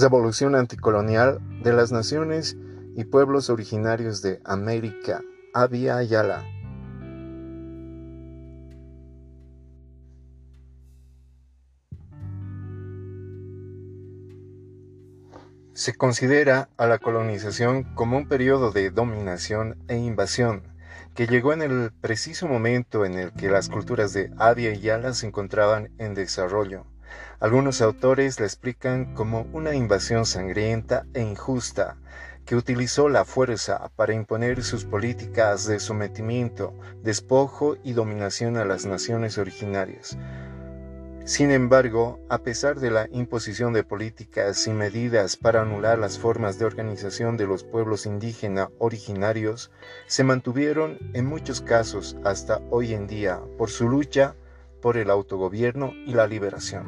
Revolución anticolonial de las naciones y pueblos originarios de América, Abya Ayala. Se considera a la colonización como un periodo de dominación e invasión que llegó en el preciso momento en el que las culturas de Abya y Yala se encontraban en desarrollo. Algunos autores la explican como una invasión sangrienta e injusta que utilizó la fuerza para imponer sus políticas de sometimiento, despojo y dominación a las naciones originarias, sin embargo, a pesar de la imposición de políticas y medidas para anular las formas de organización de los pueblos indígenas originarios, se mantuvieron en muchos casos hasta hoy en día por su lucha por el autogobierno y la liberación.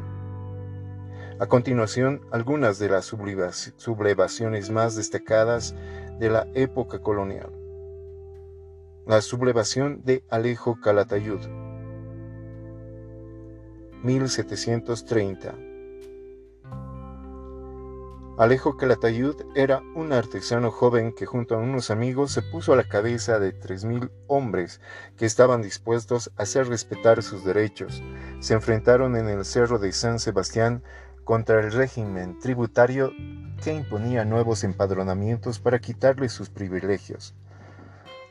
A continuación, algunas de las sublevaciones más destacadas de la época colonial. La sublevación de Alejo Calatayud, 1730. Alejo Calatayud era un artesano joven que junto a unos amigos se puso a la cabeza de tres mil hombres que estaban dispuestos a hacer respetar sus derechos. Se enfrentaron en el cerro de San Sebastián contra el régimen tributario que imponía nuevos empadronamientos para quitarles sus privilegios.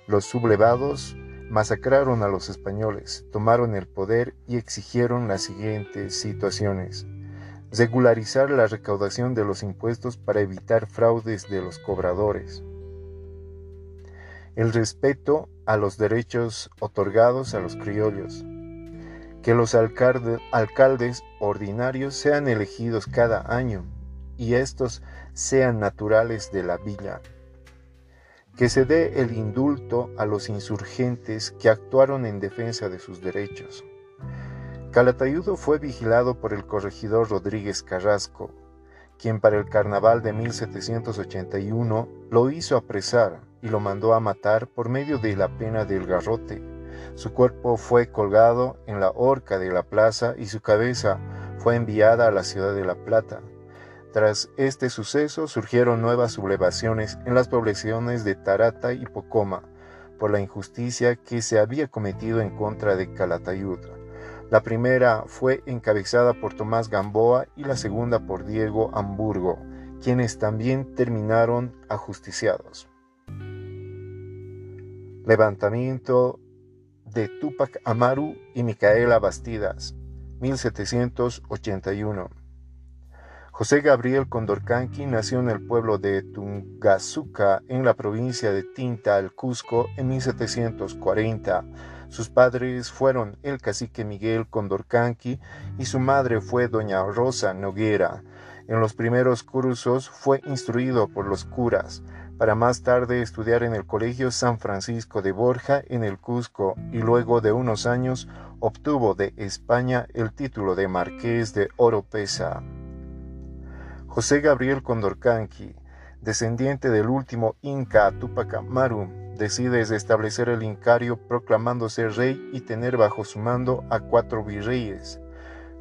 Los sublevados masacraron a los españoles, tomaron el poder y exigieron las siguientes situaciones. Regularizar la recaudación de los impuestos para evitar fraudes de los cobradores. El respeto a los derechos otorgados a los criollos. Que los alcaldes ordinarios sean elegidos cada año y estos sean naturales de la villa que se dé el indulto a los insurgentes que actuaron en defensa de sus derechos. Calatayudo fue vigilado por el corregidor Rodríguez Carrasco, quien para el carnaval de 1781 lo hizo apresar y lo mandó a matar por medio de la pena del garrote. Su cuerpo fue colgado en la horca de la plaza y su cabeza fue enviada a la ciudad de La Plata, tras este suceso surgieron nuevas sublevaciones en las poblaciones de Tarata y Pocoma por la injusticia que se había cometido en contra de Calatayud. La primera fue encabezada por Tomás Gamboa y la segunda por Diego Hamburgo, quienes también terminaron ajusticiados. Levantamiento de Tupac Amaru y Micaela Bastidas, 1781. José Gabriel Condorcanqui nació en el pueblo de Tungazuca, en la provincia de Tinta, al Cusco, en 1740. Sus padres fueron el cacique Miguel Condorcanqui y su madre fue doña Rosa Noguera. En los primeros cursos fue instruido por los curas, para más tarde estudiar en el Colegio San Francisco de Borja en el Cusco y luego de unos años obtuvo de España el título de Marqués de Oropesa. José Gabriel Condorcanqui, descendiente del último Inca Tupac Amaru, decide establecer el Incario proclamándose rey y tener bajo su mando a cuatro virreyes.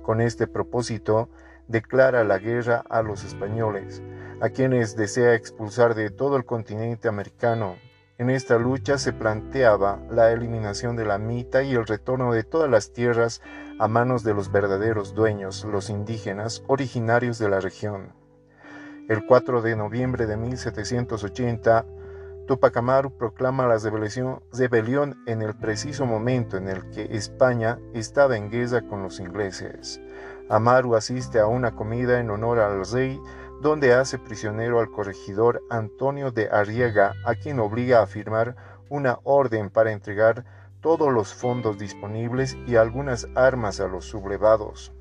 Con este propósito, declara la guerra a los españoles, a quienes desea expulsar de todo el continente americano. En esta lucha se planteaba la eliminación de la mita y el retorno de todas las tierras a manos de los verdaderos dueños, los indígenas originarios de la región. El 4 de noviembre de 1780, Tupac Amaru proclama la rebelión en el preciso momento en el que España estaba en guerra con los ingleses. Amaru asiste a una comida en honor al rey donde hace prisionero al corregidor Antonio de Arriaga, a quien obliga a firmar una orden para entregar todos los fondos disponibles y algunas armas a los sublevados.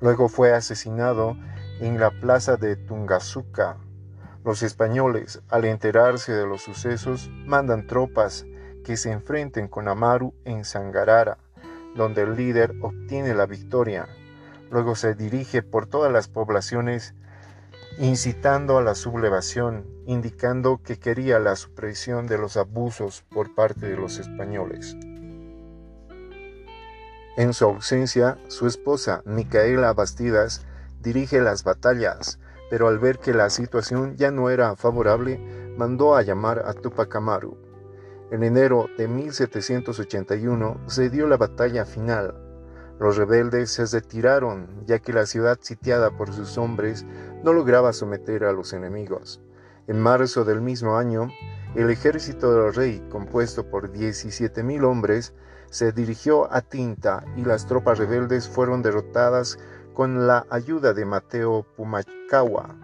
Luego fue asesinado en la plaza de Tungazuca. Los españoles, al enterarse de los sucesos, mandan tropas que se enfrenten con Amaru en Sangarara, donde el líder obtiene la victoria. Luego se dirige por todas las poblaciones incitando a la sublevación, indicando que quería la supresión de los abusos por parte de los españoles. En su ausencia, su esposa, Micaela Bastidas, dirige las batallas, pero al ver que la situación ya no era favorable, mandó a llamar a Tupac Amaru. En enero de 1781 se dio la batalla final. Los rebeldes se retiraron, ya que la ciudad sitiada por sus hombres no lograba someter a los enemigos. En marzo del mismo año, el ejército del rey, compuesto por 17.000 hombres, se dirigió a Tinta y las tropas rebeldes fueron derrotadas con la ayuda de Mateo Pumacawa,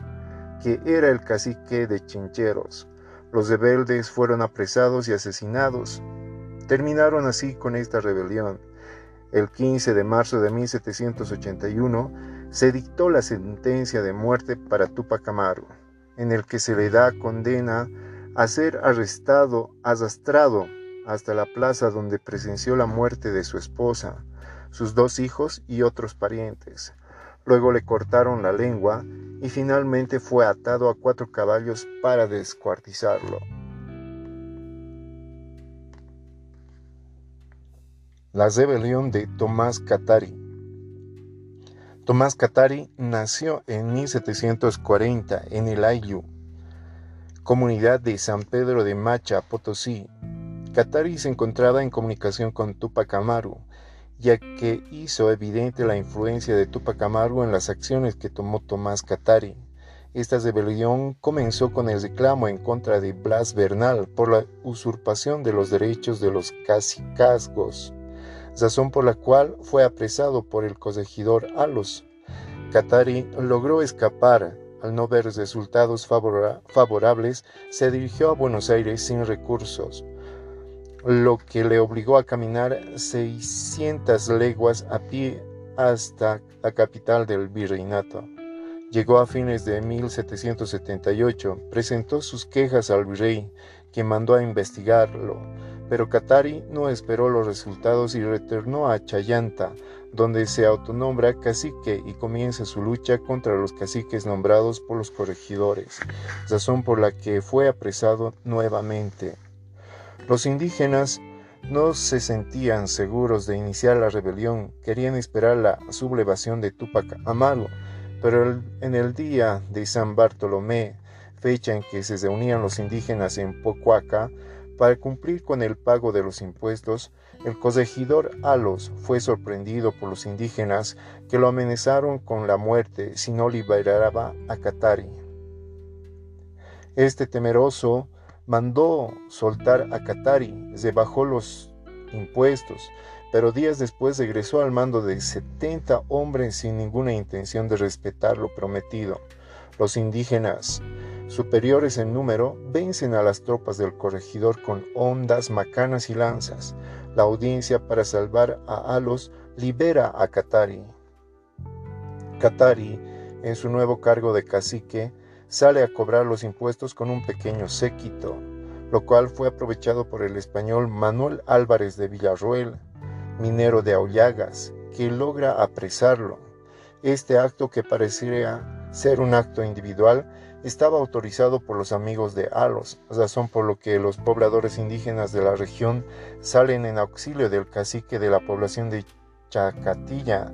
que era el cacique de Chincheros. Los rebeldes fueron apresados y asesinados. Terminaron así con esta rebelión. El 15 de marzo de 1781 se dictó la sentencia de muerte para Tupac Amaru, en el que se le da condena a ser arrestado, arrastrado hasta la plaza donde presenció la muerte de su esposa, sus dos hijos y otros parientes. Luego le cortaron la lengua y finalmente fue atado a cuatro caballos para descuartizarlo. La rebelión de Tomás Catari. Tomás Catari nació en 1740 en el Ayllu, comunidad de San Pedro de Macha, Potosí, Katari se encontraba en comunicación con Tupac Amaru, ya que hizo evidente la influencia de Tupac Amaru en las acciones que tomó Tomás Katari. Esta rebelión comenzó con el reclamo en contra de Blas Bernal por la usurpación de los derechos de los cacicazgos, razón por la cual fue apresado por el corregidor Alos. Katari logró escapar. Al no ver resultados favorables, se dirigió a Buenos Aires sin recursos lo que le obligó a caminar 600 leguas a pie hasta la capital del virreinato. Llegó a fines de 1778, presentó sus quejas al virrey, que mandó a investigarlo, pero Katari no esperó los resultados y retornó a Chayanta, donde se autonombra cacique y comienza su lucha contra los caciques nombrados por los corregidores, razón por la que fue apresado nuevamente. Los indígenas no se sentían seguros de iniciar la rebelión, querían esperar la sublevación de Tupac Amaru, pero en el día de San Bartolomé, fecha en que se reunían los indígenas en Pocuaca, para cumplir con el pago de los impuestos, el corregidor Alos fue sorprendido por los indígenas que lo amenazaron con la muerte si no liberaba a Katari. Este temeroso mandó soltar a Katari, se bajó los impuestos, pero días después regresó al mando de 70 hombres sin ninguna intención de respetar lo prometido. Los indígenas, superiores en número, vencen a las tropas del corregidor con ondas, macanas y lanzas. La audiencia para salvar a Alos libera a Katari. Katari, en su nuevo cargo de cacique, sale a cobrar los impuestos con un pequeño séquito, lo cual fue aprovechado por el español Manuel Álvarez de Villarroel, minero de Aullagas, que logra apresarlo. Este acto, que pareciera ser un acto individual, estaba autorizado por los amigos de Alos, razón por lo que los pobladores indígenas de la región salen en auxilio del cacique de la población de Chacatilla,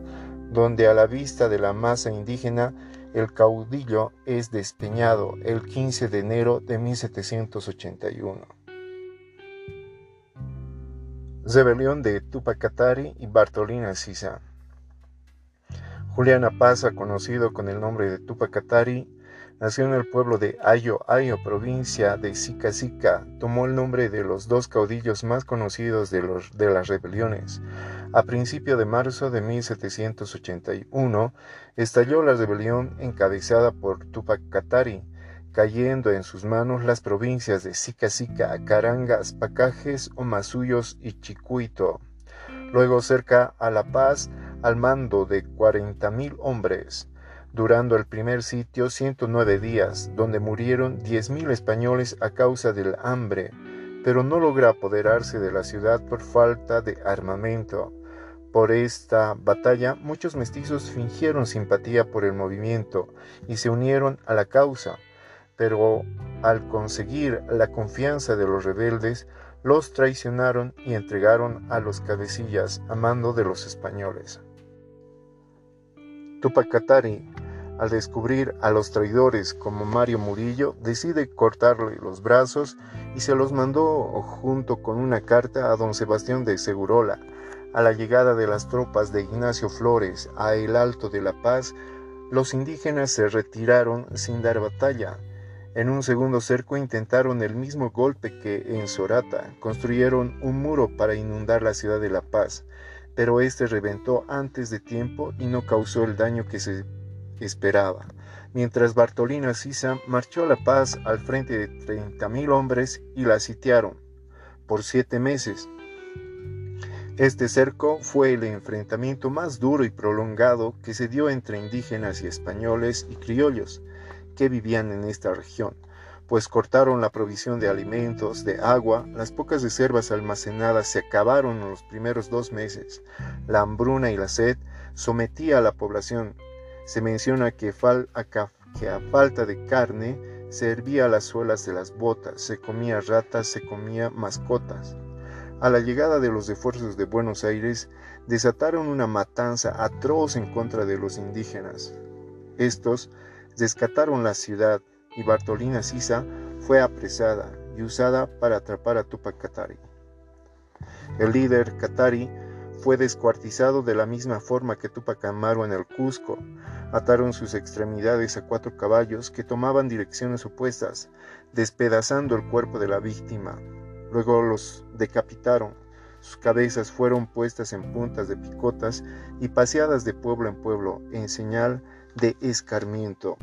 donde a la vista de la masa indígena el caudillo es despeñado el 15 de enero de 1781. Rebelión de Tupacatari y Bartolina Sisa. Juliana Paza, conocido con el nombre de Tupacatari, Nació en el pueblo de Ayo Ayo, provincia de Sica Sica. Tomó el nombre de los dos caudillos más conocidos de, las rebeliones. A principio de marzo de 1781 estalló la rebelión encabezada por Tupac Katari, cayendo en sus manos las provincias de Sica Sica, Carangas, Pacajes, Omasuyos y Chicuito. Luego cerca a La Paz, al mando de 40.000 hombres durando el primer sitio 109 días, donde murieron 10.000 españoles a causa del hambre, pero no logra apoderarse de la ciudad por falta de armamento. Por esta batalla muchos mestizos fingieron simpatía por el movimiento y se unieron a la causa, pero al conseguir la confianza de los rebeldes, los traicionaron y entregaron a los cabecillas a mando de los españoles. Tupac Katari Al descubrir a los traidores como Mario Murillo, decide cortarle los brazos y se los mandó junto con una carta a don Sebastián de Segurola. A la llegada de las tropas de Ignacio Flores a el Alto de la Paz, los indígenas se retiraron sin dar batalla. En un segundo cerco intentaron el mismo golpe que en Sorata, construyeron un muro para inundar la ciudad de La Paz, pero este reventó antes de tiempo y no causó el daño que se esperaba, mientras Bartolina Sisa marchó a La Paz al frente de 30.000 hombres y la sitiaron por siete meses. Este cerco fue el enfrentamiento más duro y prolongado que se dio entre indígenas y españoles y criollos que vivían en esta región, pues cortaron la provisión de alimentos, de agua, las pocas reservas almacenadas se acabaron en los primeros dos meses, la hambruna y la sed sometía a la población se menciona que, a falta de carne se hervía las suelas de las botas, se comía ratas, se comía mascotas. A la llegada de los esfuerzos de Buenos Aires, desataron una matanza atroz en contra de los indígenas. Estos descataron la ciudad y Bartolina Sisa fue apresada y usada para atrapar a Tupac Katari. El líder Katari fue descuartizado de la misma forma que Tupac Amaru en el Cusco. Ataron sus extremidades a cuatro caballos que tomaban direcciones opuestas, despedazando el cuerpo de la víctima. Luego los decapitaron. Sus cabezas fueron puestas en puntas de picotas y paseadas de pueblo en pueblo en señal de escarmiento.